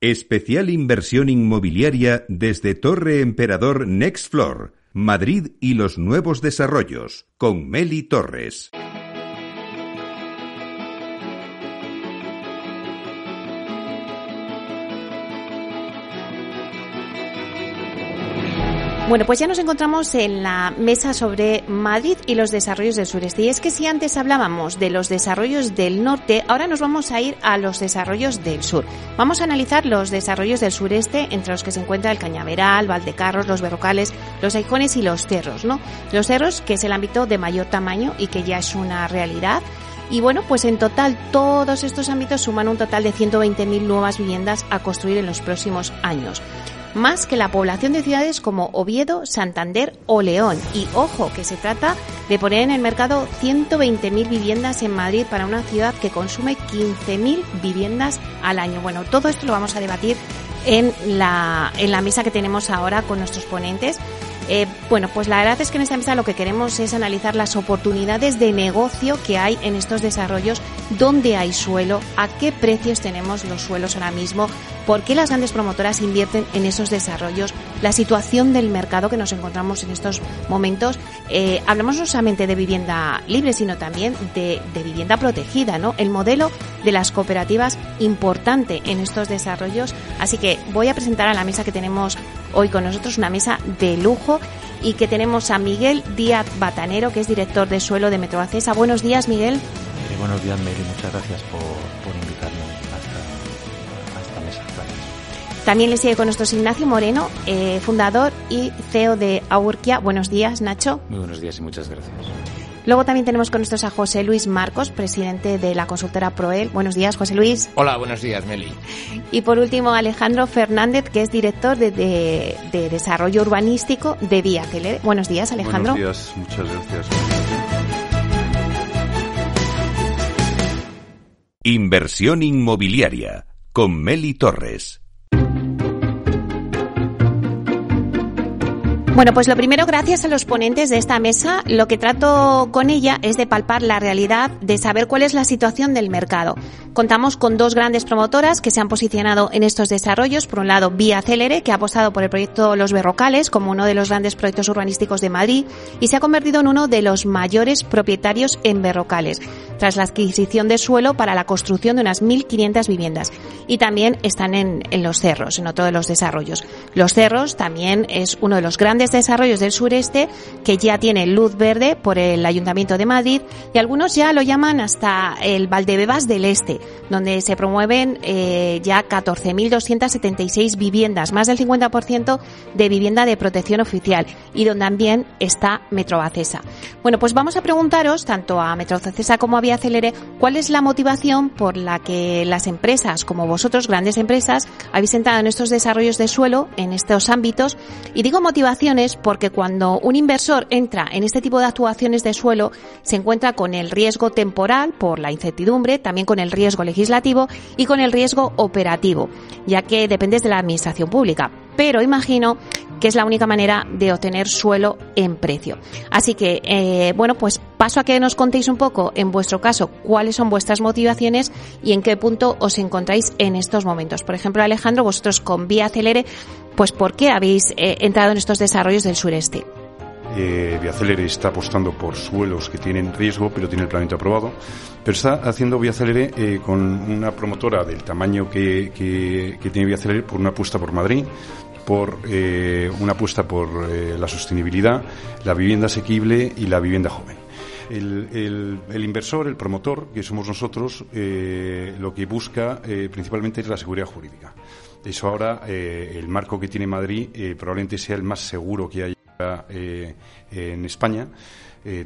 Especial inversión inmobiliaria desde Torre Emperador Next Floor, Madrid y los nuevos desarrollos, con Meli Torres. Bueno, pues ya nos encontramos en la mesa sobre Madrid y los desarrollos del sureste. Y es que si antes hablábamos de los desarrollos del norte, ahora nos vamos a ir a los desarrollos del sur. Vamos a analizar los desarrollos del sureste, entre los que se encuentra el Cañaveral, Valdecarros, los Berrocales, los Aijones y los Cerros, ¿no? Los Cerros, que es el ámbito de mayor tamaño y que ya es una realidad. Y bueno, pues en total todos estos ámbitos suman un total de 120.000 nuevas viviendas a construir en los próximos años más que la población de ciudades como Oviedo, Santander o León. Y ojo, que se trata de poner en el mercado 120.000 viviendas en Madrid para una ciudad que consume 15.000 viviendas al año. Bueno, todo esto lo vamos a debatir en la, en la mesa que tenemos ahora con nuestros ponentes. Eh, bueno, pues la verdad es que en esta mesa lo que queremos es analizar las oportunidades de negocio que hay en estos desarrollos, dónde hay suelo, a qué precios tenemos los suelos ahora mismo, por qué las grandes promotoras invierten en esos desarrollos, la situación del mercado que nos encontramos en estos momentos. Eh, hablamos no solamente de vivienda libre, sino también de, de vivienda protegida, ¿no? El modelo de las cooperativas importante en estos desarrollos. Así que voy a presentar a la mesa que tenemos hoy con nosotros, una mesa de lujo y que tenemos a Miguel Díaz Batanero, que es director de suelo de Metroacesa. Buenos días, Miguel. Eh, buenos días, Mary. Muchas gracias por, por invitarme a esta, mesa. También le sigue con nosotros Ignacio Moreno, eh, fundador y CEO de Aurquia. Buenos días, Nacho. Muy buenos días y muchas gracias. Luego también tenemos con nosotros a José Luis Marcos, presidente de la consultora Proel. Buenos días, José Luis. Hola, buenos días, Meli. Y por último, Alejandro Fernández, que es director de, de, de Desarrollo Urbanístico de Vía Celere. Buenos días, Alejandro. Buenos días, muchas gracias. Inversión inmobiliaria con Meli Torres. Bueno, pues lo primero, gracias a los ponentes de esta mesa, lo que trato con ella es de palpar la realidad, de saber cuál es la situación del mercado. Contamos con dos grandes promotoras que se han posicionado en estos desarrollos. Por un lado, Vía Célere, que ha apostado por el proyecto Los Berrocales como uno de los grandes proyectos urbanísticos de Madrid y se ha convertido en uno de los mayores propietarios en Berrocales, tras la adquisición de suelo para la construcción de unas 1.500 viviendas. Y también están en, en Los Cerros, en otro de los desarrollos. Los Cerros también es uno de los grandes desarrollos del sureste que ya tiene luz verde por el Ayuntamiento de Madrid y algunos ya lo llaman hasta el Valdebebas del Este, donde se promueven eh, ya 14.276 viviendas, más del 50% de vivienda de protección oficial y donde también está Metrobacesa. Bueno, pues vamos a preguntaros, tanto a Metrobacesa como a Vía Celere, cuál es la motivación por la que las empresas, como vosotros, grandes empresas, habéis entrado en estos desarrollos de suelo, en estos ámbitos, y digo motivación porque cuando un inversor entra en este tipo de actuaciones de suelo, se encuentra con el riesgo temporal por la incertidumbre, también con el riesgo legislativo y con el riesgo operativo, ya que dependes de la administración pública. Pero imagino que es la única manera de obtener suelo en precio. Así que, eh, bueno, pues paso a que nos contéis un poco, en vuestro caso, cuáles son vuestras motivaciones y en qué punto os encontráis en estos momentos. Por ejemplo, Alejandro, vosotros con Vía Acelere, pues ¿por qué habéis eh, entrado en estos desarrollos del sureste? Eh, Viacelere está apostando por suelos que tienen riesgo, pero tiene el planeamiento aprobado. Pero está haciendo Viacelere eh, con una promotora del tamaño que, que, tiene Viacelere por una apuesta por Madrid, por eh, una apuesta por eh, la sostenibilidad, la vivienda asequible y la vivienda joven. El, inversor, el promotor, que somos nosotros, eh, lo que busca eh, principalmente es la seguridad jurídica. Eso ahora, el marco que tiene Madrid probablemente sea el más seguro que hay en España.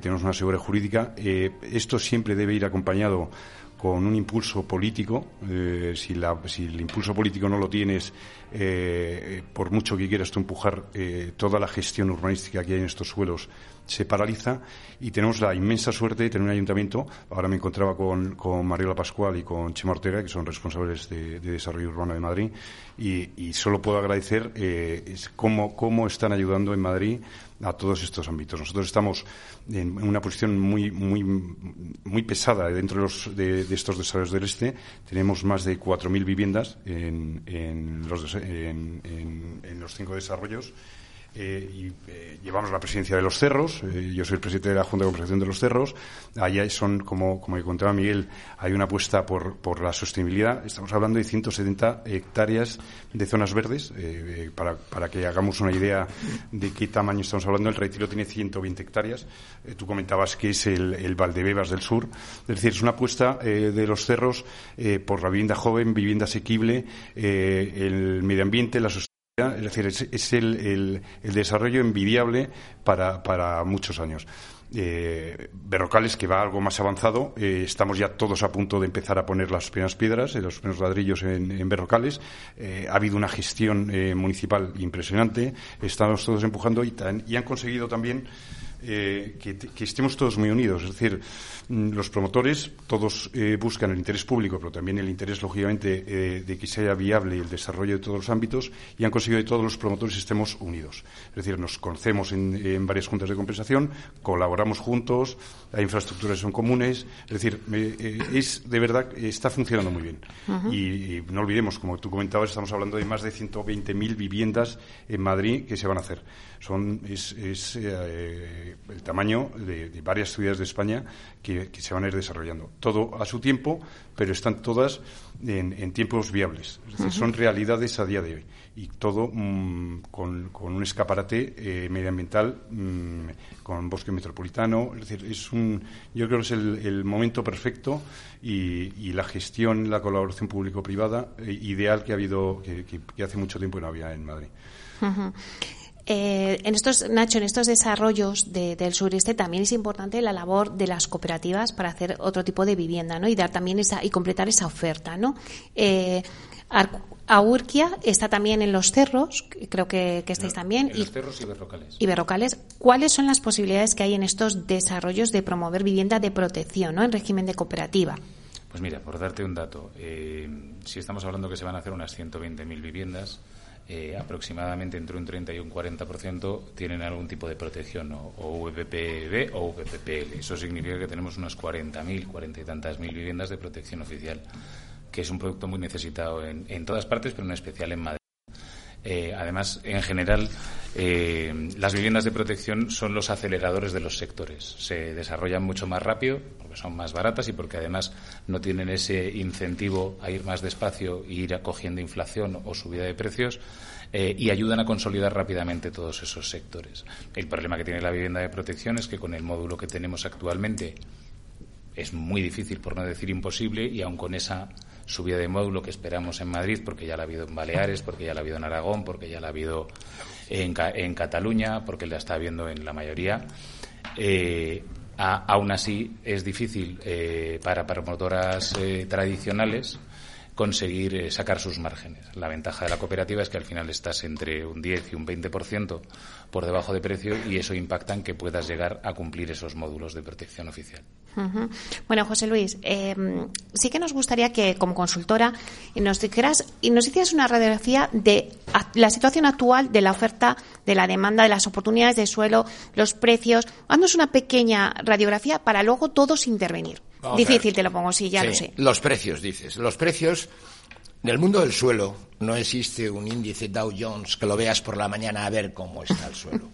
Tenemos una seguridad jurídica. esto siempre debe ir acompañado con un impulso político. Eh, si, la, si, el impulso político no lo tienes, eh, por mucho que quieras tú empujar eh, toda la gestión urbanística que hay en estos suelos, se paraliza y tenemos la inmensa suerte de tener un ayuntamiento. Ahora me encontraba con, con Mariola Pascual y con Chema Ortega, que son responsables de, Desarrollo Urbano de Madrid, y, solo puedo agradecer eh, cómo, cómo están ayudando en Madrid a todos estos ámbitos. Nosotros estamos en una posición muy, muy, muy pesada dentro de, los, de, estos desarrollos del Este. Tenemos más de 4.000 viviendas en, los cinco desarrollos eh, y eh, llevamos la presidencia de los cerros. Eh, yo soy el presidente de la Junta de Compensación de los Cerros. Allá son, como, como contaba Miguel, hay una apuesta por, por la sostenibilidad. Estamos hablando de 170 hectáreas de zonas verdes. para, para que hagamos una idea de qué tamaño estamos hablando, el retiro tiene 120 hectáreas. tú comentabas que es el, el Valdebebas del sur. Es decir, es una apuesta de los cerros por la vivienda joven, vivienda asequible, el medio ambiente, la sostenibilidad es decir, es, el, desarrollo envidiable para, muchos años. Eh, Berrocales, que va algo más avanzado, eh, estamos ya todos a punto de empezar a poner las primeras piedras, eh, los primeros ladrillos en, Berrocales. Eh, ha habido una gestión municipal impresionante, estamos todos empujando y, han conseguido también eh, que, estemos todos muy unidos. Es decir, los promotores todos eh, buscan el interés público, pero también el interés, lógicamente, eh, de que sea viable el desarrollo de todos los ámbitos y han conseguido que todos los promotores estemos unidos. Es decir, nos conocemos en, varias juntas de compensación, colaboramos juntos, las infraestructuras son comunes. Es decir, es de verdad, está funcionando muy bien. y, no olvidemos, como tú comentabas, estamos hablando de más de 120.000 viviendas en Madrid que se van a hacer. Son, es, el tamaño de, varias ciudades de España que, se van a ir desarrollando. Todo a su tiempo, pero están todas en, tiempos viables. Es decir, son realidades a día de hoy. Y todo mm, con, un escaparate eh, medioambiental, mm, con bosque metropolitano. Es decir, es un, yo creo que es el, momento perfecto y, la gestión, la colaboración público-privada eh, ideal que ha habido, que, hace mucho tiempo no había en Madrid. Eh, en estos, Nacho, en estos desarrollos del sureste también es importante la labor de las cooperativas para hacer otro tipo de vivienda, ¿no? Y dar también esa, y completar esa oferta, ¿no? Eh, Aurquia está también en los cerros, creo que, estáis también. En los cerros y berrocales. Y berrocales. ¿Cuáles son las posibilidades que hay en estos desarrollos de promover vivienda de protección, ¿no? En régimen de cooperativa. Pues mira, por darte un dato, eh, si estamos hablando que se van a hacer unas 120.000 viviendas, eh, aproximadamente entre un 30 y un 40% tienen algún tipo de protección, o, o o VPPL. Eso significa que tenemos unas 40.000, 40 y tantas mil viviendas de protección oficial, que es un producto muy necesitado en, en todas partes, pero en especial en Madrid. Eh, además, en general, eh, las viviendas de protección son los aceleradores de los sectores. Se desarrollan mucho más rápido porque son más baratas y porque además no tienen ese incentivo a ir más despacio e ir acogiendo inflación o subida de precios. Eh, y ayudan a consolidar rápidamente todos esos sectores. El problema que tiene la vivienda de protección es que con el módulo que tenemos actualmente es muy difícil, por no decir imposible, y aun con esa subida de módulo que esperamos en Madrid, porque ya la ha habido en Baleares, porque ya la ha habido en Aragón, porque ya la ha habido en, Cataluña, porque la está habiendo en la mayoría. Eh, aún así, es difícil eh, para promotoras eh, tradicionales conseguir eh, sacar sus márgenes. La ventaja de la cooperativa es que al final estás entre un 10 y un 20% por debajo de precio y eso impacta en que puedas llegar a cumplir esos módulos de protección oficial. Bueno, José Luis, eh, sí que nos gustaría que como consultora nos dijeras y nos hicieras una radiografía de la situación actual de la oferta, de la demanda, de las oportunidades de suelo, los precios. Haznos una pequeña radiografía para luego todos intervenir. Difícil te lo pongo, sí, ya lo sé. Los precios, dices. Los precios. En el mundo del suelo no existe un índice Dow Jones que lo veas por la mañana a ver cómo está el suelo.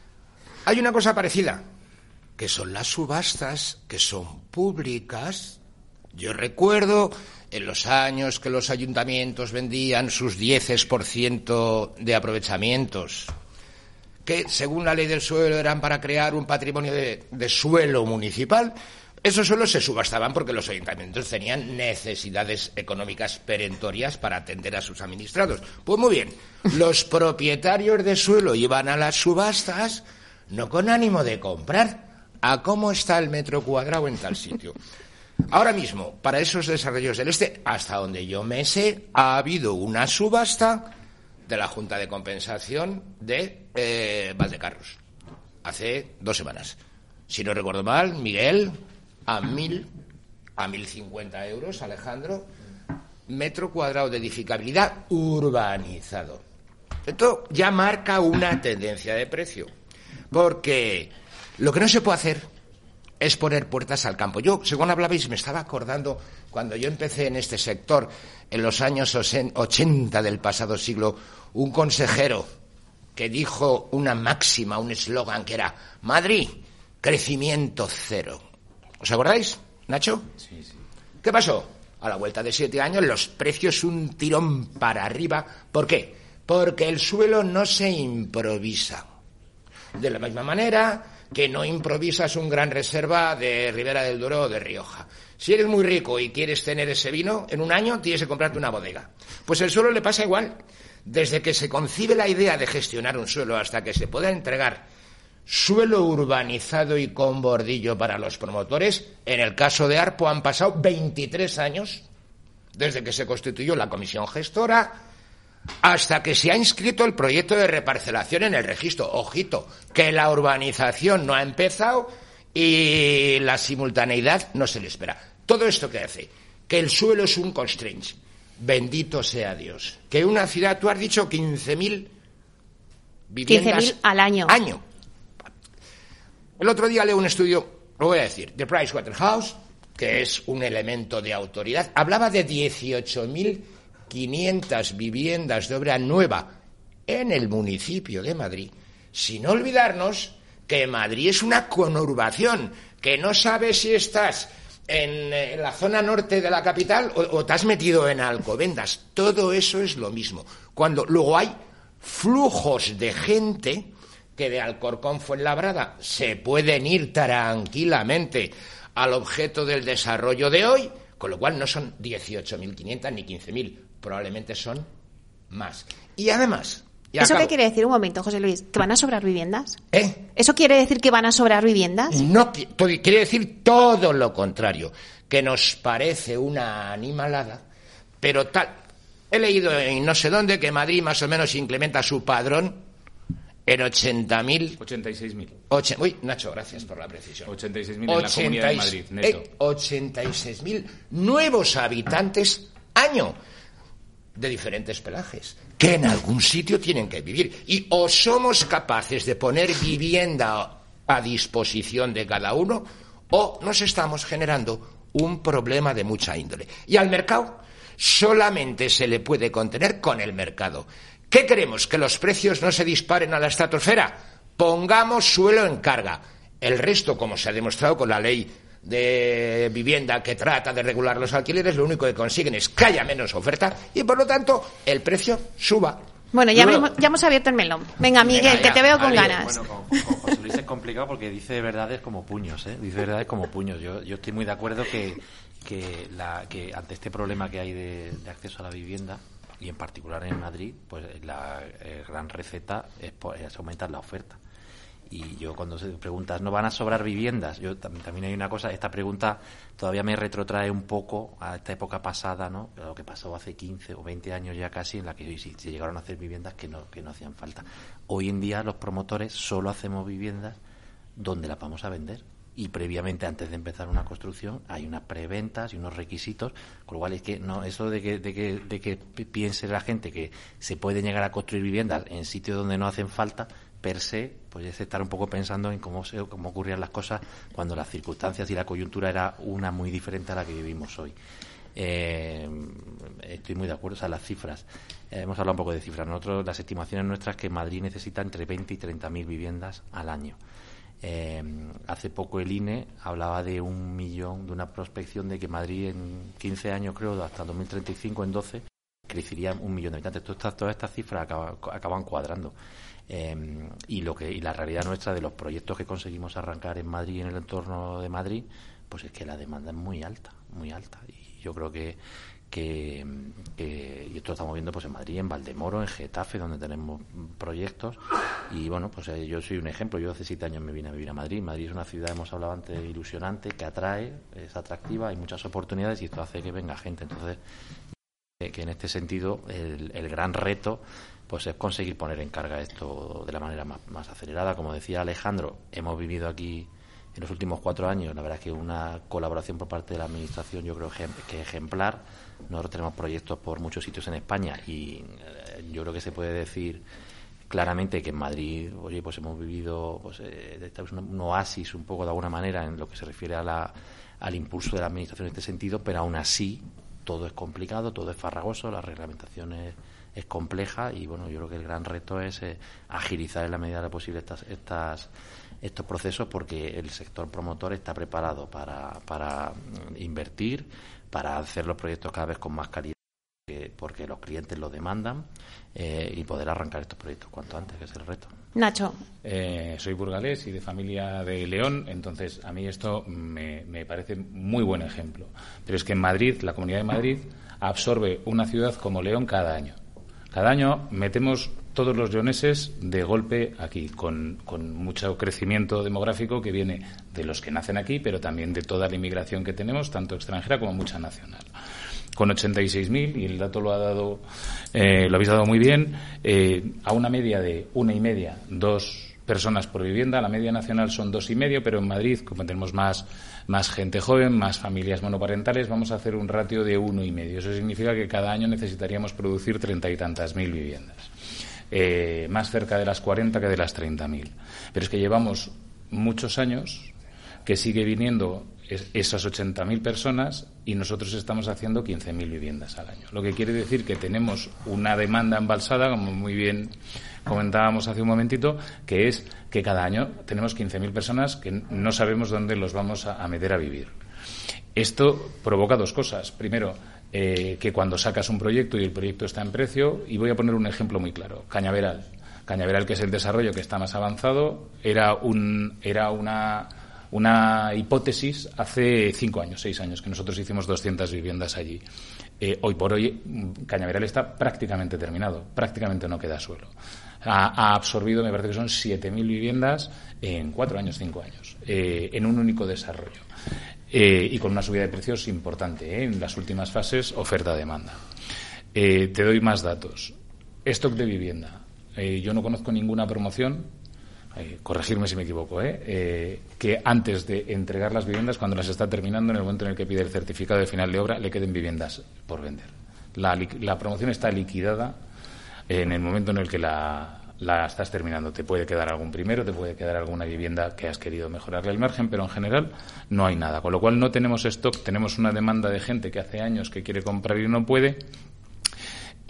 Hay una cosa parecida, que son las subastas, que son públicas. Yo recuerdo en los años que los ayuntamientos vendían sus dieces por ciento de aprovechamientos, que según la ley del suelo eran para crear un patrimonio de suelo municipal, esos suelos se subastaban porque los ayuntamientos tenían necesidades económicas perentorias para atender a sus administrados. Pues muy bien, los propietarios de suelo iban a las subastas no con ánimo de comprar, a cómo está el metro cuadrado en tal sitio. Ahora mismo, para esos desarrollos del Este, hasta donde yo me sé, ha habido una subasta de la Junta de Compensación de eh, Valdecarros. hace dos semanas. Si no recuerdo mal, Miguel, a mil, a mil cincuenta euros, Alejandro, metro cuadrado de edificabilidad urbanizado. Esto ya marca una tendencia de precio. Porque lo que no se puede hacer es poner puertas al campo. Yo, según hablabais, me estaba acordando cuando yo empecé en este sector, en los años 80 del pasado siglo, un consejero que dijo una máxima, un eslogan que era Madrid, crecimiento cero. ¿Os acordáis, Nacho? Sí, sí. ¿Qué pasó? A la vuelta de siete años, los precios un tirón para arriba. ¿Por qué? Porque el suelo no se improvisa. De la misma manera que no improvisas un gran reserva de Ribera del Duero o de Rioja. Si eres muy rico y quieres tener ese vino, en un año tienes que comprarte una bodega. Pues el suelo le pasa igual. Desde que se concibe la idea de gestionar un suelo hasta que se pueda entregar suelo urbanizado y con bordillo para los promotores, en el caso de Arpo han pasado 23 años desde que se constituyó la comisión gestora hasta que se ha inscrito el proyecto de reparcelación en el registro. Ojito, que la urbanización no ha empezado y la simultaneidad no se le espera. Todo esto que hace que el suelo es un constraint. Bendito sea Dios. Que una ciudad, tú has dicho 15.000 viviendas 15.000 al año. Año. El otro día leo un estudio, lo voy a decir, de Pricewaterhouse, que es un elemento de autoridad, hablaba de 18.500 viviendas de obra nueva en el municipio de Madrid, sin olvidarnos que Madrid es una conurbación, que no sabes si estás en, eh, la zona norte de la capital o, o te has metido en Alcobendas. Todo eso es lo mismo. Cuando luego hay flujos de gente que de Alcorcón Fuenlabrada se pueden ir tranquilamente al objeto del desarrollo de hoy, con lo cual no son 18.500 ni 15.000, probablemente son más. Y además... y ¿Eso acabo. qué quiere decir? Un momento, José Luis. ¿Que van a sobrar viviendas? ¿Eh? ¿Eso quiere decir que van a sobrar viviendas? No, quiere decir todo lo contrario, que nos parece una animalada, pero tal. He leído en no sé dónde que Madrid más o menos incrementa su padrón en 80.000 86.000. Oche- Uy, Nacho, gracias por la precisión. 86.000 en la Comunidad de Madrid, neto. eh, 86.000 nuevos habitantes año de diferentes pelajes que en algún sitio tienen que vivir. Y o somos capaces de poner vivienda a disposición de cada uno o nos estamos generando un problema de mucha índole. Y al mercado solamente se le puede contener con el mercado. ¿Qué queremos? ¿Que los precios no se disparen a la estratosfera? Pongamos suelo en carga. El resto, como se ha demostrado con la ley de vivienda que trata de regular los alquileres, lo único que consiguen es que haya menos oferta y, por lo tanto, el precio suba. Bueno, ya, hemos, ya hemos abierto el melón. Venga, Miguel, Venga, que te veo con ganas. Bueno, con, con José Luis es complicado porque dice verdades como puños, ¿eh? Dice verdades como puños. Yo, yo estoy muy de acuerdo que, que, la, que ante este problema que hay de, de acceso a la vivienda, y en particular en Madrid, pues la eh, gran receta es, es aumentar la oferta. Y yo cuando se preguntas, ¿no van a sobrar viviendas? Yo tam- también hay una cosa, esta pregunta todavía me retrotrae un poco a esta época pasada, ¿no? Lo que pasó hace 15 o 20 años ya casi, en la que se llegaron a hacer viviendas que no, que no hacían falta. Hoy en día los promotores solo hacemos viviendas donde las vamos a vender. Y previamente, antes de empezar una construcción, hay unas preventas y unos requisitos, con lo cual es que no eso de que, de que, de que pi- piense la gente que se puede llegar a construir viviendas en sitios donde no hacen falta, per se, pues es estar un poco pensando en cómo, se, cómo ocurrían las cosas cuando las circunstancias y la coyuntura era una muy diferente a la que vivimos hoy. Eh, estoy muy de acuerdo, o sea, las cifras. eh, hemos hablado un poco de cifras. Nosotros, las estimaciones nuestras que Madrid necesita entre 20 y 30 mil viviendas al año. Eh, hace poco el INE hablaba de un millón, de una prospección de que Madrid en 15 años, creo, hasta 2035, en 12, crecería un millón de habitantes. Todas estas, todas cifras acaba- acaban cuadrando. Eh, y lo que y la realidad nuestra de los proyectos que conseguimos arrancar en Madrid y en el entorno de Madrid, pues es que la demanda es muy alta, muy alta. Y yo creo que que, y esto lo estamos viendo pues en Madrid, en Valdemoro, en Getafe, donde tenemos proyectos. Y bueno, pues eh, yo soy un ejemplo. Yo hace siete años me vine a vivir a Madrid. Madrid es una ciudad, hemos hablado antes, ilusionante, que atrae, es atractiva, hay muchas oportunidades y esto hace que venga gente. Entonces, que en este sentido el, el gran reto pues es conseguir poner en carga esto de la manera más, acelerada. Como decía Alejandro, hemos vivido aquí en los últimos cuatro años, la verdad es que una colaboración por parte de la Administración yo creo que ejemplar. Nosotros tenemos proyectos por muchos sitios en España y eh, yo creo que se puede decir claramente que en Madrid, oye, pues hemos vivido pues, eh, un oasis un poco de alguna manera en lo que se refiere a la, al impulso de la Administración en este sentido, pero aún así todo es complicado, todo es farragoso, la reglamentación es es compleja y bueno, yo creo que el gran reto es eh, agilizar en la medida de lo posible estas, estas, estos procesos porque el sector promotor está preparado para, para mm, invertir, para hacer los proyectos cada vez con más calidad porque los clientes lo demandan eh, y poder arrancar estos proyectos cuanto antes, que es el reto. Nacho. Eh, soy burgalés y de familia de León, entonces a mí esto me, me parece muy buen ejemplo. Pero es que en Madrid, la Comunidad de Madrid, absorbe una ciudad como León cada año. Cada año metemos todos los leoneses de golpe aquí, con, mucho crecimiento demográfico que viene de los que nacen aquí, pero también de toda la inmigración que tenemos, tanto extranjera como mucha nacional. Con 86.000, y el dato lo ha dado, eh, lo habéis dado muy bien, eh, a una media de una y media, dos personas por vivienda. La media nacional son dos y medio, pero en Madrid, como tenemos más, más gente joven, más familias monoparentales, vamos a hacer un ratio de uno y medio. Eso significa que cada año necesitaríamos producir treinta y tantas mil viviendas. Eh, más cerca de las cuarenta que de las treinta mil. Pero es que llevamos muchos años que sigue viniendo esas 80.000 personas y nosotros estamos haciendo 15.000 viviendas al año. Lo que quiere decir que tenemos una demanda embalsada, como muy bien comentábamos hace un momentito, que es que cada año tenemos 15.000 personas que no sabemos dónde los vamos a, meter a vivir. Esto provoca dos cosas. Primero, eh, que cuando sacas un proyecto y el proyecto está en precio, y voy a poner un ejemplo muy claro, Cañaveral. Cañaveral, que es el desarrollo que está más avanzado, era, un, era una una hipótesis hace cinco años, seis años, que nosotros hicimos 200 viviendas allí. Eh, hoy por hoy, Cañaveral está prácticamente terminado, prácticamente no queda suelo. Ha, absorbido, me parece que son 7.000 viviendas en cuatro años, cinco años, eh, en un único desarrollo. Eh, y con una subida de precios importante en las últimas fases, oferta-demanda. te doy más datos. Stock de vivienda. yo no conozco ninguna promoción eh, corregirme si me equivoco, ¿eh? ¿eh? que antes de entregar las viviendas, cuando las está terminando, en el momento en el que pide el certificado de final de obra, le queden viviendas por vender. La, la promoción está liquidada en el momento en el que la, la, estás terminando. Te puede quedar algún primero, te puede quedar alguna vivienda que has querido mejorarle el margen, pero en general no hay nada. Con lo cual no tenemos stock, tenemos una demanda de gente que hace años que quiere comprar y no puede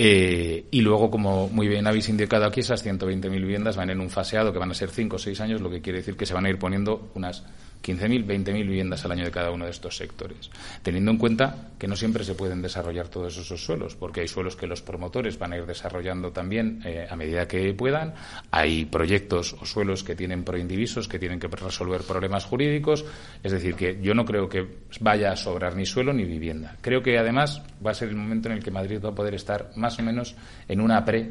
eh, y luego, como muy bien habéis indicado aquí, esas 120.000 viviendas van en un faseado que van a ser 5 o 6 años, lo que quiere decir que se van a ir poniendo unas 15.000, 20.000 viviendas al año de cada uno de estos sectores. Teniendo en cuenta que no siempre se pueden desarrollar todos esos suelos, porque hay suelos que los promotores van a ir desarrollando también eh, a medida que puedan. Hay proyectos o suelos que tienen proindivisos, que tienen que resolver problemas jurídicos. Es decir, que yo no creo que vaya a sobrar ni suelo ni vivienda. Creo que además va a ser el momento en el que Madrid va a poder estar más o menos en una pre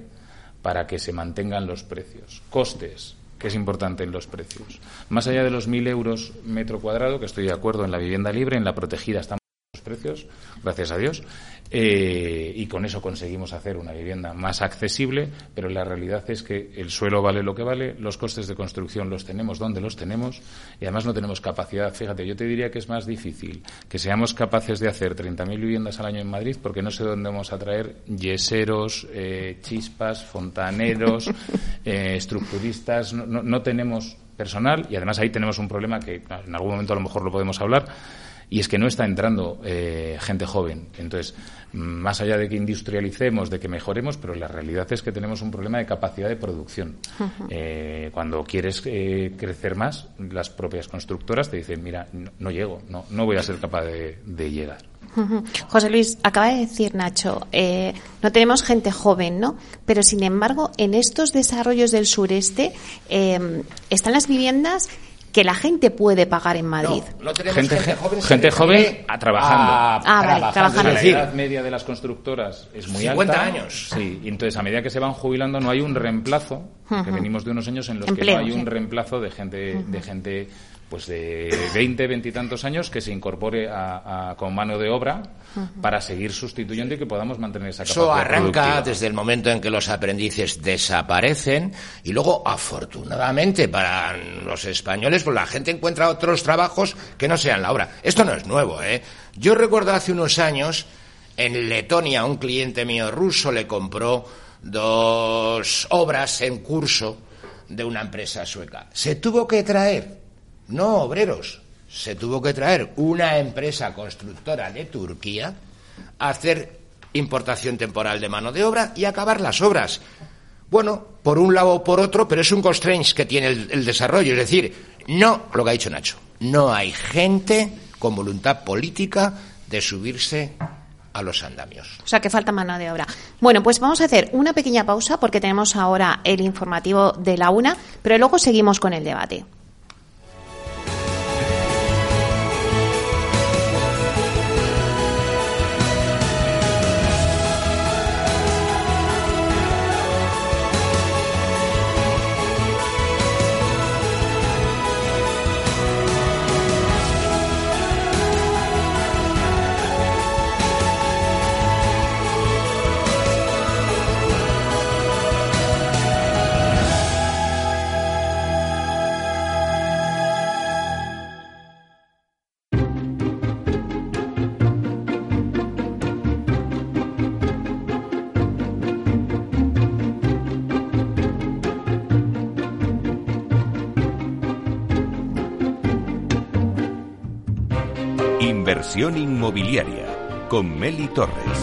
para que se mantengan los precios. Costes, que es importante en los precios. Más allá de los 1.000 euros metro cuadrado, que estoy de acuerdo en la vivienda libre, en la protegida estamos los precios, gracias a Dios, eh, y con eso conseguimos hacer una vivienda más accesible, pero la realidad es que el suelo vale lo que vale, los costes de construcción los tenemos donde los tenemos y además no tenemos capacidad. Fíjate, yo te diría que es más difícil que seamos capaces de hacer 30.000 viviendas al año en Madrid porque no sé dónde vamos a traer yeseros, eh, chispas, fontaneros, eh, estructuristas, no, no tenemos personal y además ahí tenemos un problema que en algún momento a lo mejor lo podemos hablar y es que no está entrando eh, gente joven. Entonces, más allá de que industrialicemos, de que mejoremos, pero la realidad es que tenemos un problema de capacidad de producción. Eh, cuando quieres eh, crecer más, las propias constructoras te dicen, mira, no, llego, no, no voy a ser capaz de, llegar. José Luis, acaba de decir Nacho, no tenemos gente joven, ¿no? Pero sin embargo, en estos desarrollos del sureste están las viviendas que la gente puede pagar en Madrid. No, tenemos gente, joven, gente joven a, trabajando. ah, vale, trabajando. La edad media de las constructoras es muy 50 años. Sí, y entonces a medida que se van jubilando no hay un reemplazo, que venimos de unos años en los que no hay un reemplazo de gente, de gente pues de 20, 20 y tantos años que se incorpore a, con mano de obra para seguir sustituyendo y que podamos mantener esa capacidad Eso arranca productiva. desde el momento en que los aprendices desaparecen y luego, afortunadamente para los españoles, pues la gente encuentra otros trabajos que no sean la obra. Esto no es nuevo, ¿eh? Yo recuerdo hace unos años en Letonia un cliente mío ruso le compró dos obras en curso de una empresa sueca. Se tuvo que traer, no obreros, se tuvo que traer una empresa constructora de Turquía a hacer importación temporal de mano de obra y acabar las obras. Bueno, por un lado o por otro, pero es un constraint que tiene el, el desarrollo. Es decir, no, lo que ha dicho Nacho, no hay gente con voluntad política de subirse a los andamios. O sea, que falta mano de obra. Bueno, pues vamos a hacer una pequeña pausa porque tenemos ahora el informativo de la una, pero luego seguimos con el debate. Inmobiliaria con Meli Torres.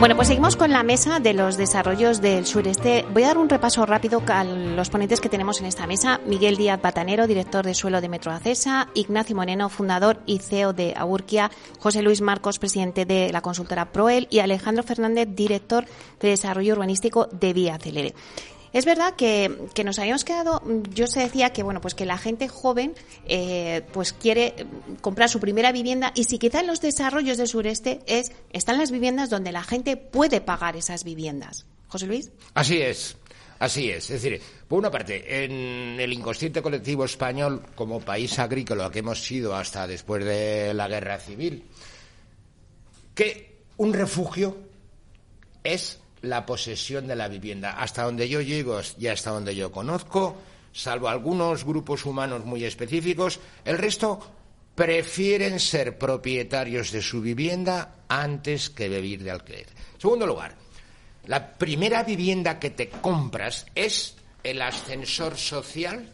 Bueno, pues seguimos con la mesa de los desarrollos del sureste. Voy a dar un repaso rápido a los ponentes que tenemos en esta mesa. Miguel Díaz Batanero, director de suelo de Metro Acesa, Ignacio Moreno, fundador y CEO de Aurquia, José Luis Marcos, presidente de la consultora Proel y Alejandro Fernández, director de desarrollo urbanístico de Vía Celere. Es verdad que, que, nos habíamos quedado, yo se decía que bueno, pues que la gente joven eh, pues quiere comprar su primera vivienda y si quizá en los desarrollos del sureste es están las viviendas donde la gente puede pagar esas viviendas. José Luis. Así es. Así es, es decir, por una parte, en el inconsciente colectivo español, como país agrícola que hemos sido hasta después de la guerra civil, que un refugio es la posesión de la vivienda. Hasta donde yo llego y hasta donde yo conozco, salvo algunos grupos humanos muy específicos, el resto prefieren ser propietarios de su vivienda antes que vivir de alquiler. Segundo lugar, la primera vivienda que te compras es el ascensor social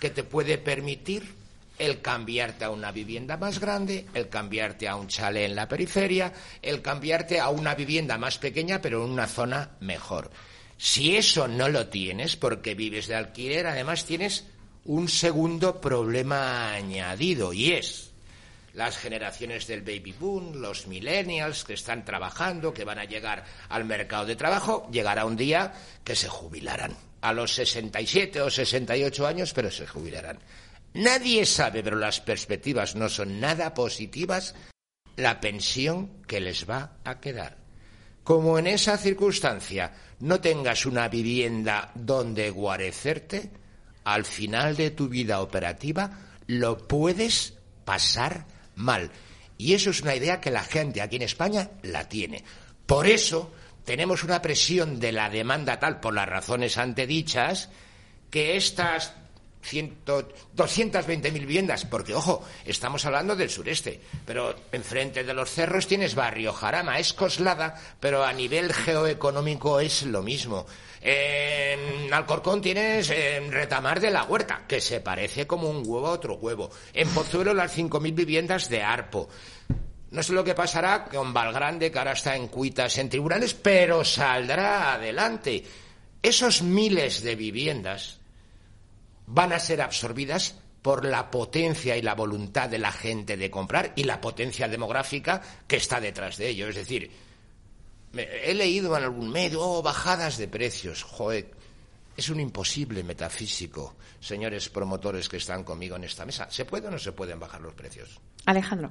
que te puede permitir el cambiarte a una vivienda más grande, el cambiarte a un chalet en la periferia, el cambiarte a una vivienda más pequeña pero en una zona mejor. Si eso no lo tienes porque vives de alquiler, además tienes un segundo problema añadido y es las generaciones del baby boom, los millennials que están trabajando, que van a llegar al mercado de trabajo, llegará un día que se jubilarán a los 67 o 68 años, pero se jubilarán. Nadie sabe, pero las perspectivas no son nada positivas, la pensión que les va a quedar. Como en esa circunstancia no tengas una vivienda donde guarecerte, al final de tu vida operativa lo puedes pasar mal. Y eso es una idea que la gente aquí en España la tiene. Por eso tenemos una presión de la demanda tal, por las razones antedichas, que estas 220.000 viviendas, porque ojo, estamos hablando del sureste, pero enfrente de los cerros tienes barrio Jarama, es Coslada, pero a nivel geoeconómico es lo mismo. En Alcorcón tienes en Retamar de la Huerta, que se parece como un huevo a otro huevo. En Pozuelo las 5.000 viviendas de Arpo. No sé lo que pasará con Valgrande, que ahora está en cuitas en tribunales, pero saldrá adelante. Esos miles de viviendas van a ser absorbidas por la potencia y la voluntad de la gente de comprar y la potencia demográfica que está detrás de ello. Es decir, he leído en algún medio, oh, bajadas de precios. Joder, es un imposible metafísico, señores promotores que están conmigo en esta mesa. ¿Se puede o no se pueden bajar los precios? Alejandro.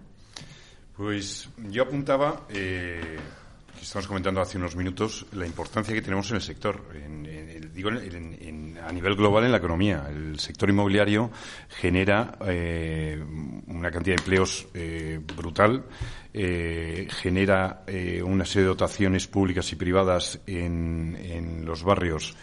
Pues yo apuntaba eh, estamos comentando hace unos minutos la importancia que tenemos en el sector, digo a nivel global en la economía. El sector inmobiliario genera eh, una cantidad de empleos eh, brutal, eh, genera una serie de dotaciones públicas y privadas en, en los barrios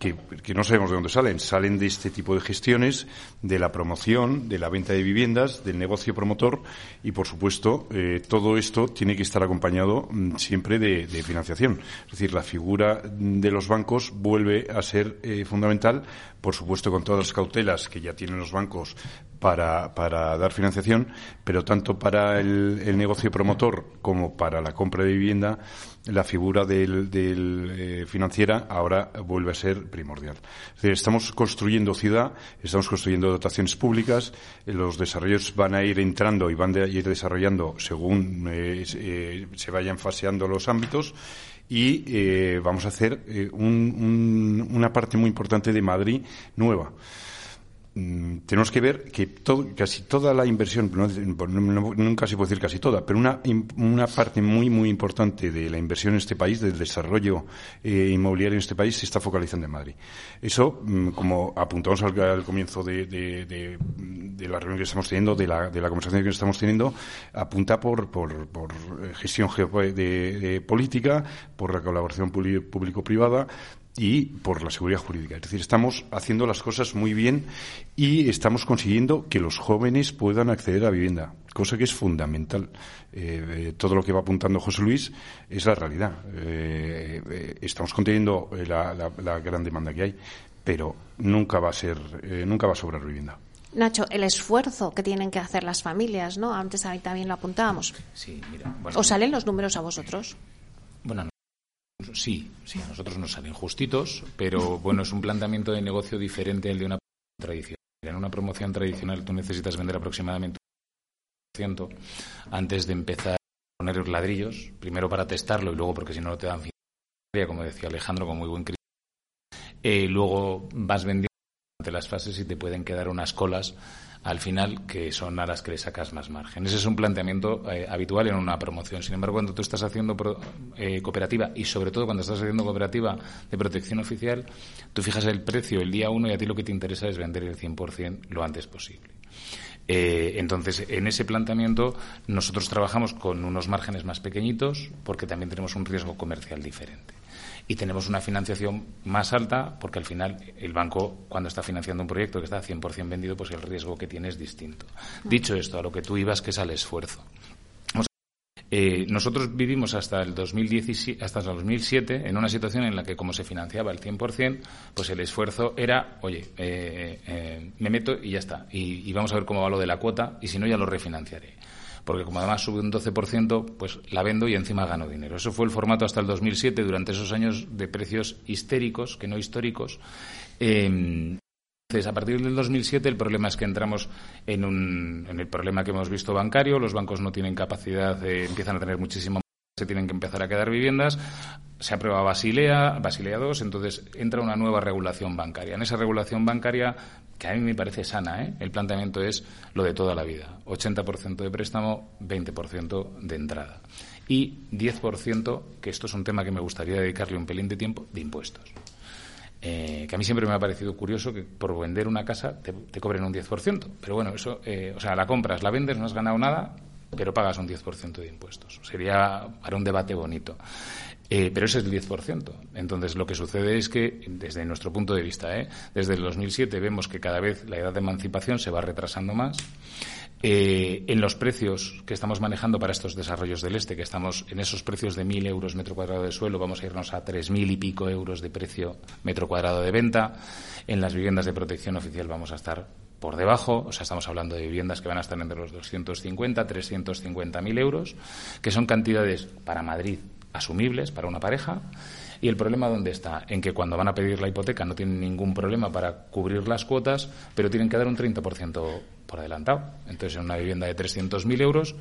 que, no sabemos de dónde salen. Salen de este tipo de gestiones, de la promoción, de la venta de viviendas, del negocio promotor y, por supuesto, eh, todo esto tiene que estar acompañado mm, siempre de, financiación. Es decir, la figura de los bancos vuelve a ser eh, fundamental, por supuesto, con todas las cautelas que ya tienen los bancos para, para dar financiación, pero tanto para el, el negocio promotor como para la compra de vivienda la figura del, eh, financiera ahora vuelve a ser primordial. estamos construyendo ciudad, estamos construyendo dotaciones públicas, eh, los desarrollos van a ir entrando y van a ir desarrollando según eh, se vayan faseando los ámbitos y vamos a hacer una parte muy importante de Madrid nueva. Mm, tenemos que ver que casi toda la inversión, nunca se puede decir casi toda, pero una, una parte muy, muy importante de la inversión en este país, del desarrollo eh, inmobiliario en este país, se está focalizando en Madrid. Eso, mm, como apuntamos al, comienzo de, la reunión que estamos teniendo, de la, de la conversación que estamos teniendo, apunta por, por, por gestión de, política, por la colaboración público-privada, y por la seguridad jurídica. Es decir, estamos haciendo las cosas muy bien y estamos consiguiendo que los jóvenes puedan acceder a vivienda, cosa que es fundamental. Eh, eh, todo lo que va apuntando José Luis es la realidad. Eh, estamos conteniendo la, la, gran demanda que hay, pero nunca va a ser, nunca va a sobrar vivienda. Nacho, el esfuerzo que tienen que hacer las familias, ¿no? Antes ahí también lo apuntábamos. Sí, mira. ¿Os salen los números a vosotros? Bueno, Sí, sí, a nosotros nos salen justitos, pero bueno, es un planteamiento de negocio diferente al de una tradicional. En una promoción tradicional tú necesitas vender aproximadamente un ciento antes de empezar a poner los ladrillos, primero para testarlo y luego porque si no, no te dan financiación, como decía Alejandro, con muy buen criterio. Eh, luego vas vendiendo durante las fases y te pueden quedar unas colas al final que son a las que le sacas más margen. Ese es un planteamiento eh, habitual en una promoción. Sin embargo, cuando tú estás haciendo eh, cooperativa y sobre todo cuando estás haciendo cooperativa de protección oficial, tú fijas el precio el día uno y a ti lo que te interesa es vender el 100% lo antes posible. Eh, entonces, en ese planteamiento nosotros trabajamos con unos márgenes más pequeñitos porque también tenemos un riesgo comercial diferente y tenemos una financiación más alta porque al final el banco cuando está financiando un proyecto que está 100% vendido pues el riesgo que tiene es distinto. Dicho esto, a lo que tú ibas que es al esfuerzo. Eh, nosotros vivimos hasta el 2017, hasta el 2007 en una situación en la que como se financiaba el 100%, pues el esfuerzo era, oye, eh, eh, me meto y ya está. Y, y, vamos a ver cómo va lo de la cuota y si no ya lo refinanciaré porque como además sube un 12%, pues la vendo y encima gano dinero. Eso fue el formato hasta el 2007, durante esos años de precios histéricos, que no históricos. Eh, entonces, a partir del 2007 el problema es que entramos en, un, en el problema que hemos visto bancario, los bancos no tienen capacidad, empiezan a tener muchísimo se tienen que empezar a quedar viviendas, se aprueba Basilea, Basilea II, entonces entra una nueva regulación bancaria. En esa regulación bancaria, que a mí me parece sana, ¿eh? el planteamiento es lo de toda la vida. 80% de préstamo, 20% de entrada. Y 10%, que esto es un tema que me gustaría dedicarle un pelín de tiempo, de impuestos. Eh, que a mí siempre me ha parecido curioso que por vender una casa te, cobren un 10%. Pero bueno, eso, eh, o sea, la compras, la vendes, no has ganado nada, pero pagas un 10% de impuestos. Sería para un debate bonito. Eh, pero ese es el 10%. Entonces, lo que sucede es que, desde nuestro punto de vista, ¿eh? desde el 2007 vemos que cada vez la edad de emancipación se va retrasando más. Eh, en los precios que estamos manejando para estos desarrollos del este, que estamos en esos precios de 1.000 euros metro cuadrado de suelo, vamos a irnos a 3.000 y pico euros de precio metro cuadrado de venta. En las viviendas de protección oficial vamos a estar por debajo, o sea, estamos hablando de viviendas que van a estar entre los 250 350 mil euros, que son cantidades para Madrid asumibles para una pareja. Y el problema dónde está? En que cuando van a pedir la hipoteca no tienen ningún problema para cubrir las cuotas, pero tienen que dar un 30% por adelantado. Entonces, en una vivienda de 300.000 euros,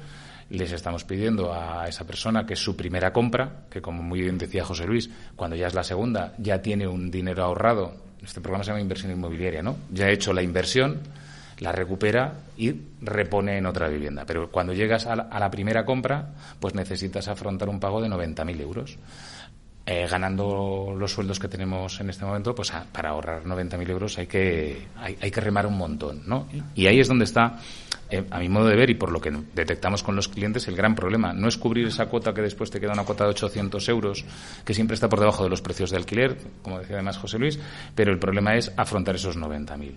les estamos pidiendo a esa persona que es su primera compra, que como muy bien decía José Luis, cuando ya es la segunda, ya tiene un dinero ahorrado este programa se llama inversión inmobiliaria, ¿no? Ya he hecho la inversión, la recupera y repone en otra vivienda. Pero cuando llegas a la, primera compra, pues necesitas afrontar un pago de 90.000 euros. Eh, ganando los sueldos que tenemos en este momento, pues para ahorrar 90.000 euros hay que, hay, hay, que remar un montón, ¿no? Y ahí es donde está eh, a mi modo de ver y por lo que detectamos con los clientes, el gran problema no es cubrir esa cuota que después te queda una cuota de 800 euros, que siempre está por debajo de los precios de alquiler, como decía además José Luis, pero el problema es afrontar esos 90.000.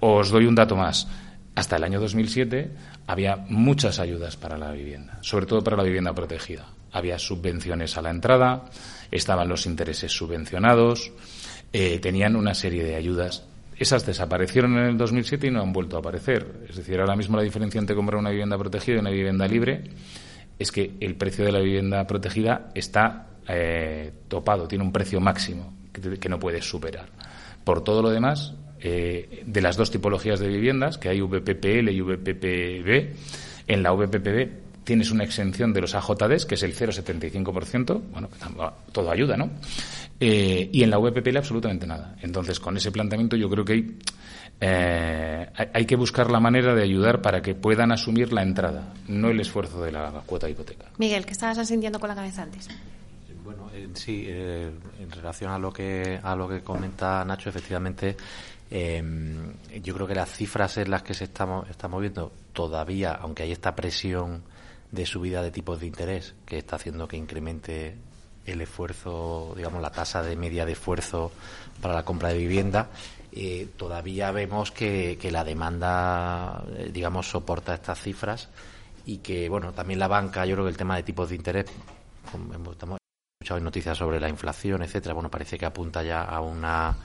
Os doy un dato más. Hasta el año 2007 había muchas ayudas para la vivienda, sobre todo para la vivienda protegida. Había subvenciones a la entrada, estaban los intereses subvencionados, eh, tenían una serie de ayudas esas desaparecieron en el 2007 y no han vuelto a aparecer. Es decir, ahora mismo la diferencia entre comprar una vivienda protegida y una vivienda libre es que el precio de la vivienda protegida está eh, topado, tiene un precio máximo que, no puedes superar. Por todo lo demás, eh, de las dos tipologías de viviendas, que hay VPPL y VPPB, en la VPPB tienes una exención de los AJDs, que es el 0,75%, bueno, todo ayuda, ¿no? Eh, y en la VPPL absolutamente nada. Entonces, con ese planteamiento yo creo que eh, hay, hay, que buscar la manera de ayudar para que puedan asumir la entrada, no el esfuerzo de la cuota de hipoteca. Miguel, ¿qué estabas asintiendo con la cabeza antes? Bueno, eh, sí, en relación a lo que a lo que comenta Nacho, efectivamente, yo creo que las cifras en las que se estamos estamos viendo todavía, aunque hay esta presión de subida de tipos de interés que está haciendo que incremente el esfuerzo, digamos, la tasa de media de esfuerzo para la compra de vivienda, eh, todavía vemos que, la demanda, eh, digamos, soporta estas cifras y que, bueno, también la banca, yo creo que el tema de tipos de interés, hemos escuchado noticias sobre la inflación, etcétera, bueno, parece que apunta ya a una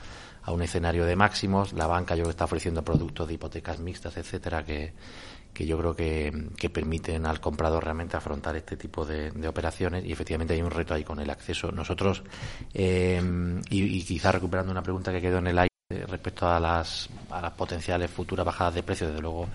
a un escenario de máximos. La banca yo que está ofreciendo productos de hipotecas mixtas, etcétera, que, que yo creo que, que, permiten al comprador realmente afrontar este tipo de, operaciones y efectivamente hay un reto ahí con el acceso. Nosotros, eh, y, y quizá recuperando una pregunta que quedó en el aire respecto a las, a las potenciales futuras bajadas de precios, desde luego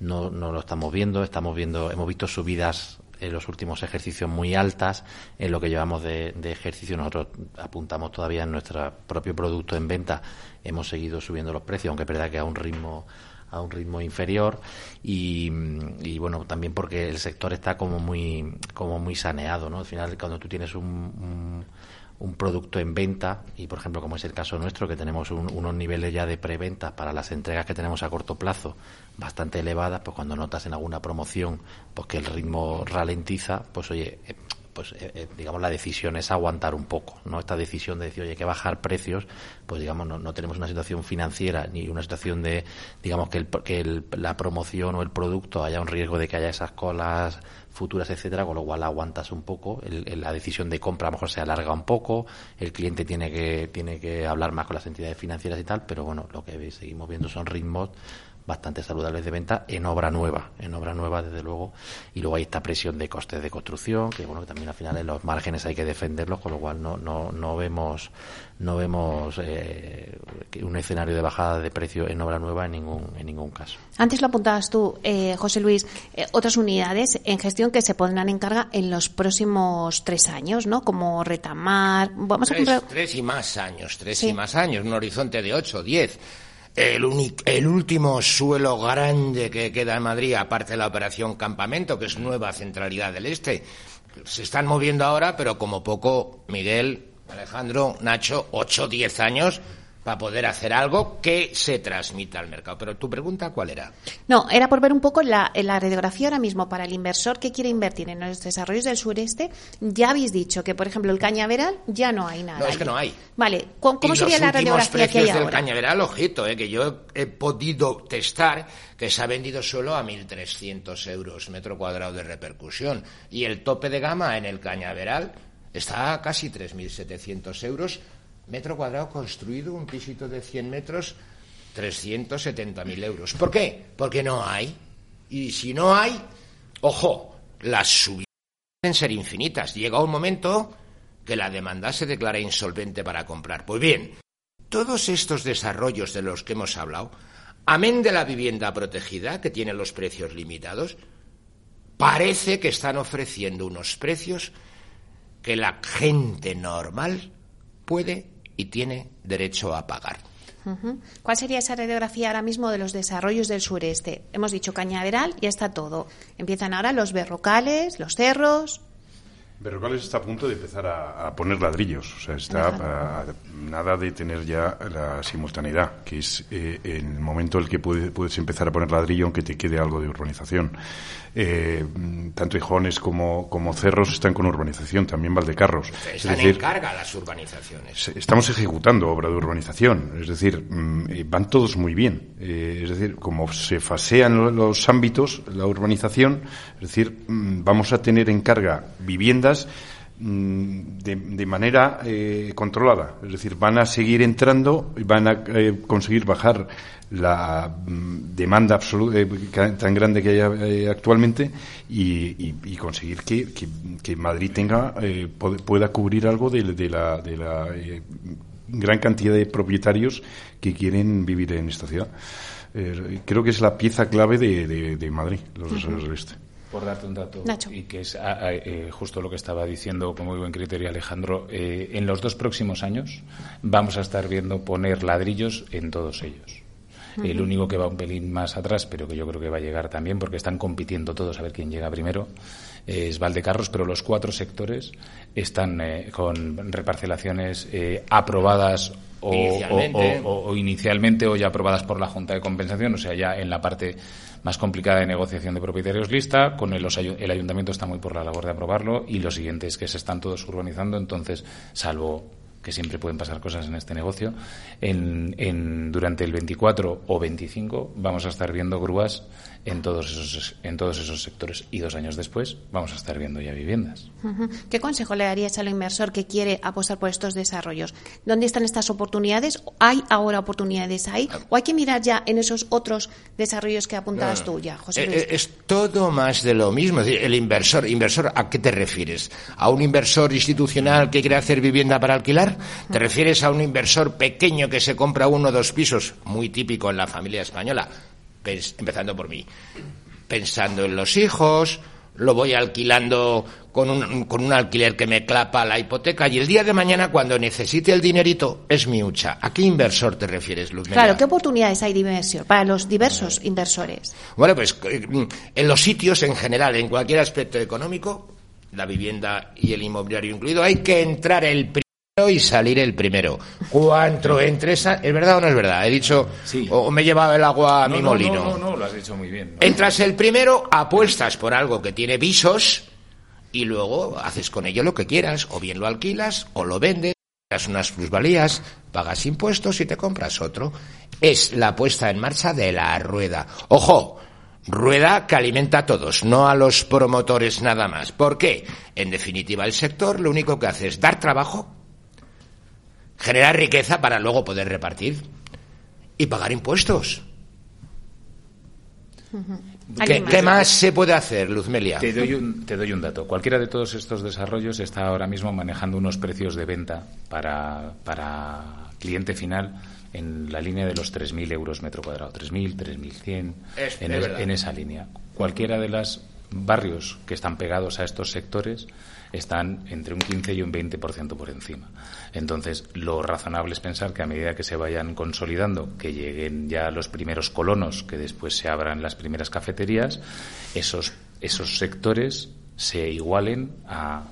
no, no lo estamos viendo, estamos viendo, hemos visto subidas en los últimos ejercicios muy altas en lo que llevamos de, ejercicio. Nosotros apuntamos todavía en nuestro propio producto en venta. Hemos seguido subiendo los precios, aunque es verdad que a un ritmo a un ritmo inferior y, bueno también porque el sector está como muy como muy saneado no al final cuando tú tienes un, un, producto en venta y por ejemplo como es el caso nuestro que tenemos unos niveles ya de preventa para las entregas que tenemos a corto plazo bastante elevadas pues cuando notas en alguna promoción pues que el ritmo ralentiza pues oye pues eh, eh, digamos la decisión es aguantar un poco, ¿no? Esta decisión de decir, oye, hay que bajar precios, pues digamos no, no tenemos una situación financiera ni una situación de, digamos que, el, que la promoción o el producto haya un riesgo de que haya esas colas futuras, etcétera, con lo cual aguantas un poco, la decisión de compra a lo mejor se alarga un poco, el cliente tiene que tiene que hablar más con las entidades financieras y tal, pero bueno, lo que seguimos viendo son ritmos bastante saludables de venta en obra nueva, en obra nueva desde luego, y luego hay esta presión de costes de construcción, que bueno, que también al final en los márgenes hay que defenderlos, con lo cual no, no, no vemos no vemos eh, un escenario de bajada de precio en obra nueva en ningún, en ningún caso. Antes lo apuntabas tú, eh, José Luis, eh, otras unidades en gestión que se pondrán en carga en los próximos tres años, ¿no? Como Retamar. Vamos tres, a tres y más años, tres y más años, un horizonte de ocho, diez el, el, último suelo grande que queda en Madrid, aparte de la operación Campamento, que es nueva centralidad del Este, se están moviendo ahora, pero como poco, Miguel, Alejandro, Nacho, ocho, o diez años para poder hacer algo que se transmita al mercado. Pero tu pregunta, ¿cuál era? No, era por ver un poco la, la radiografía ahora mismo para el inversor que quiere invertir en los desarrollos del sureste. Ya habéis dicho que, por ejemplo, el cañaveral ya no hay nada. No, es que no hay. Vale, ¿cómo, sería la radiografía que hay del cañaveral, ojito, eh, que yo he podido testar que se ha vendido solo a 1.300 euros metro cuadrado de repercusión. Y el tope de gama en el cañaveral está a casi 3.700 euros metro cuadrado construido, un pisito de 100 metros, 370.000 euros. ¿Por qué? Porque no hay. Y si no hay, ojo, las subidas pueden ser infinitas. Llega un momento que la demanda se declara insolvente para comprar. Pues bien, todos estos desarrollos de los que hemos hablado, amén de la vivienda protegida, que tiene los precios limitados, parece que están ofreciendo unos precios que la gente normal puede y tiene derecho a pagar. ¿Cuál sería esa radiografía ahora mismo de los desarrollos del sureste? Hemos dicho Cañaveral, ya está todo. Empiezan ahora los berrocales, los cerros. Berrocales está a punto de empezar a, poner ladrillos, o sea, está a, nada de tener ya la simultaneidad, que es eh, el momento en el que puedes empezar a poner ladrillo aunque te quede algo de urbanización. Eh, tanto Hijones como, como Cerros están con urbanización, también Valdecarros. Están es decir, en carga las urbanizaciones. Estamos ejecutando obra de urbanización, es decir, mm, eh, van todos muy bien. es decir, como se fasean los ámbitos, la urbanización, es decir, mm, vamos a tener en carga viviendas Mm, de, manera eh, controlada. Es decir, van a seguir entrando y van a eh, conseguir bajar la mm, demanda absoluta eh, tan grande que hay actualmente y, conseguir que, Madrid tenga pueda cubrir algo de, la, de la gran cantidad de propietarios que quieren vivir en esta ciudad. creo que es la pieza clave de, Madrid, los desarrollos del este por darte un dato, y que es ah, ah, eh, justo lo que estaba diciendo con muy buen criterio Alejandro, eh, en los dos próximos años vamos a estar viendo poner ladrillos en todos ellos. El único que va un pelín más atrás, pero que yo creo que va a llegar también, porque están compitiendo todos a ver quién llega primero, es Valdecarros, pero los cuatro sectores están eh, con reparcelaciones aprobadas o o, inicialmente o ya aprobadas por la Junta de Compensación, o sea, ya en la parte más complicada de negociación de propietarios lista, con el, el ayuntamiento está muy por la labor de aprobarlo y lo siguiente es que se están todos urbanizando, entonces, salvo que siempre pueden pasar cosas en este negocio, en, en, durante el 24 o 25 vamos a estar viendo grúas en todos esos en todos esos sectores y dos años después vamos a estar viendo ya viviendas. ¿Qué consejo le darías al inversor que quiere apostar por estos desarrollos? ¿Dónde están estas oportunidades? ¿Hay ahora oportunidades ahí? ¿O hay que mirar ya en esos otros desarrollos que apuntabas tú ya, José eh, eh, Es, todo más de lo mismo. El inversor, inversor, ¿a qué te refieres? ¿A un inversor institucional que quiere hacer vivienda para alquilar? ¿Te refieres a un inversor pequeño que se compra uno o dos pisos? Muy típico en la familia española empezando por mí, pensando en los hijos, lo voy alquilando con un, con un alquiler que me clapa la hipoteca y el día de mañana cuando necesite el dinerito es mi hucha. ¿A qué inversor te refieres, Luz? Claro, ¿qué oportunidades hay de inversión para los diversos inversores? Bueno, pues eh, en los sitios en general, en cualquier aspecto económico, la vivienda y el inmobiliario incluido, hay que entrar el y salir el primero. ¿Cuánto entre esa? ¿Es verdad o no es verdad? He dicho, o, me he llevado el agua a mi molino. No, no, no, lo has dicho muy bien. Entras el primero, apuestas por algo que tiene visos y luego haces con ello lo que quieras. O bien lo alquilas o lo vendes, das unas plusvalías, pagas impuestos y te compras otro. Es la puesta en marcha de la rueda. Ojo, Rueda que alimenta a todos, no a los promotores nada más. ¿Por qué? En definitiva, el sector lo único que hace es dar trabajo generar riqueza para luego poder repartir y pagar impuestos. ¿Qué, más? se puede hacer, Luzmelia? Te doy, un, te doy un dato. Cualquiera de todos estos desarrollos está ahora mismo manejando unos precios de venta para, para cliente final en la línea de los 3.000 euros metro cuadrado. 3.000, 3.100, en, en esa línea. Cualquiera de los barrios que están pegados a estos sectores están entre un 15 y un 20% por encima. Entonces, lo razonable es pensar que a medida que se vayan consolidando, que lleguen ya los primeros colonos, que después se abran las primeras cafeterías, esos, esos sectores se igualen a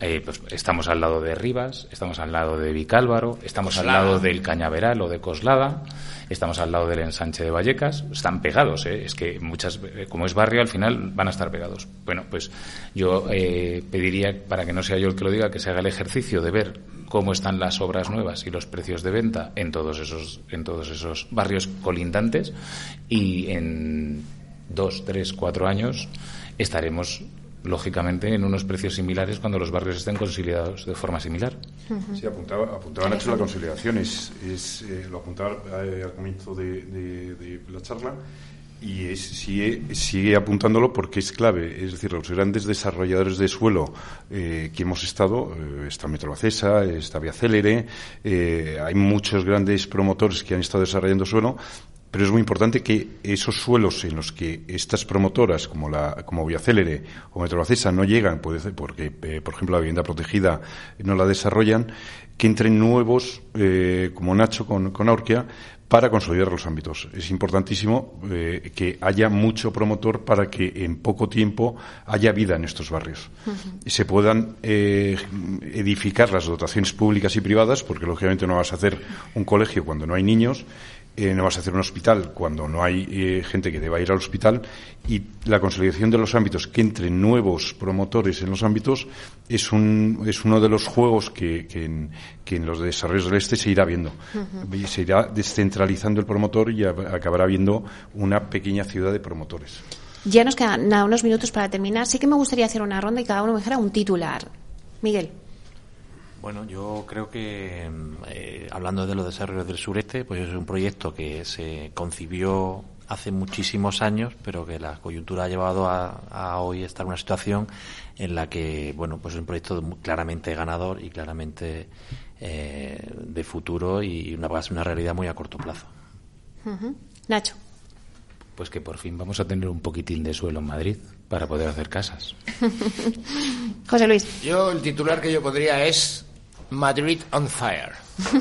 eh, pues estamos al lado de Rivas, estamos al lado de Vicálvaro, estamos al lado del Cañaveral o de Coslada, estamos al lado del ensanche de Vallecas, están pegados, ¿eh? es que muchas, eh, como es barrio, al final van a estar pegados. Bueno, pues yo pediría, para que no sea yo el que lo diga, que se haga el ejercicio de ver cómo están las obras nuevas y los precios de venta en todos esos, en todos esos barrios colindantes y en dos, tres, cuatro años estaremos lógicamente en unos precios similares cuando los barrios estén consolidados de forma similar. Sí, apuntaba, apuntaba Nacho la conciliación, es, eh, lo apuntaba eh, al comienzo de, la charla y sigue, sigue apuntándolo porque es clave. Es decir, los grandes desarrolladores de suelo eh, que hemos estado, está Metrobacesa, está Vía Célere, hay muchos grandes promotores que han estado desarrollando suelo pero es muy importante que esos suelos en los que estas promotoras, como la como Viacélere o Metrobacesa, no llegan, puede ser porque, eh, por ejemplo, la vivienda protegida no la desarrollan, que entren nuevos, eh, como Nacho con, con Aurquia, para consolidar los ámbitos. Es importantísimo eh, que haya mucho promotor para que en poco tiempo haya vida en estos barrios. Se puedan edificar las dotaciones públicas y privadas, porque lógicamente no vas a hacer un colegio cuando no hay niños, eh, no vas a hacer un hospital cuando no hay eh, gente que deba ir al hospital y la consolidación de los ámbitos, que entren nuevos promotores en los ámbitos, es, un, es uno de los juegos que, que, en, los desarrollos del este se irá viendo. Se irá descentralizando el promotor y acabará viendo una pequeña ciudad de promotores. Ya nos quedan unos minutos para terminar. Sí que me gustaría hacer una ronda y cada uno me dijera un titular. Miguel. Bueno, yo creo que, eh, hablando de los desarrollos del sureste, pues es un proyecto que se concibió hace muchísimos años, pero que la coyuntura ha llevado a, hoy estar en una situación en la que, bueno, pues es un proyecto claramente ganador y claramente eh, de futuro y una, una realidad muy a corto plazo. Nacho. Pues que por fin vamos a tener un poquitín de suelo en Madrid para poder hacer casas. José Luis. Yo el titular que yo podría es Madrid on fire.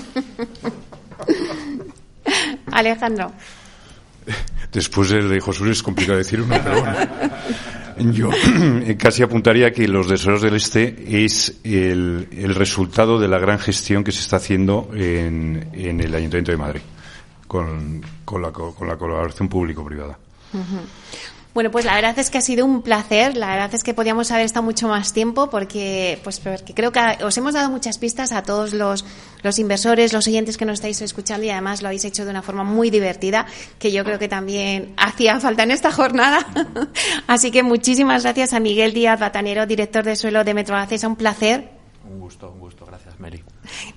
Alejandro. Después del de José es complicado decir uno, pero Yo casi apuntaría que los desarrollos del Este es el, resultado de la gran gestión que se está haciendo en, el Ayuntamiento de Madrid, con, la, colaboración público-privada. Bueno, pues la verdad es que ha sido un placer. La verdad es que podíamos haber estado mucho más tiempo porque, pues, porque creo que os hemos dado muchas pistas a todos los, los inversores, los oyentes que nos estáis escuchando y además lo habéis hecho de una forma muy divertida que yo creo que también hacía falta en esta jornada. Así que muchísimas gracias a Miguel Díaz Batanero, director de suelo de Metro Es Un placer. Un gusto, un gusto. Gracias, Mary.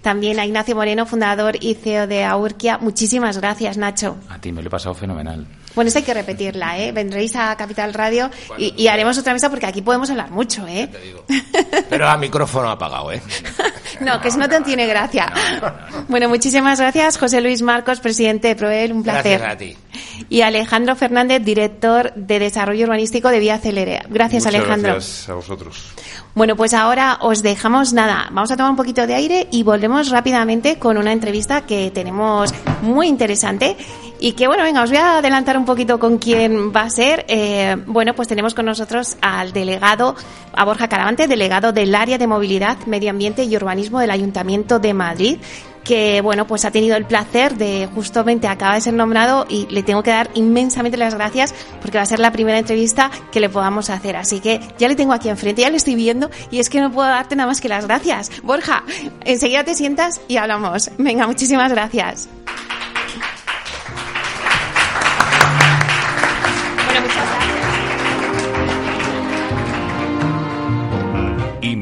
También a Ignacio Moreno, fundador y CEO de Aurquia. Muchísimas gracias, Nacho. A ti me lo he pasado fenomenal. Bueno, esta hay que repetirla, ¿eh? Vendréis a Capital Radio y, haremos otra mesa porque aquí podemos hablar mucho, ¿eh? Pero a micrófono apagado, ¿eh? no, que si no te tiene gracia. bueno, muchísimas gracias, José Luis Marcos, presidente de Proel, un placer. Gracias a ti. Y Alejandro Fernández, director de Desarrollo Urbanístico de Vía Celere. Gracias, Alejandro. Gracias a vosotros. Bueno, pues ahora os dejamos nada. Vamos a tomar un poquito de aire y volvemos rápidamente con una entrevista que tenemos muy interesante y que bueno, venga, os voy a adelantar un poquito con quién va a ser. Eh, bueno, pues tenemos con nosotros al delegado, a Borja Caravante, delegado del área de movilidad, medio ambiente y urbanismo del Ayuntamiento de Madrid, que bueno, pues ha tenido el placer de justamente acaba de ser nombrado y le tengo que dar inmensamente las gracias porque va a ser la primera entrevista que le podamos hacer. Así que ya le tengo aquí enfrente, ya le estoy viendo y es que no puedo darte nada más que las gracias. Borja, enseguida te sientas y hablamos. Venga, muchísimas gracias.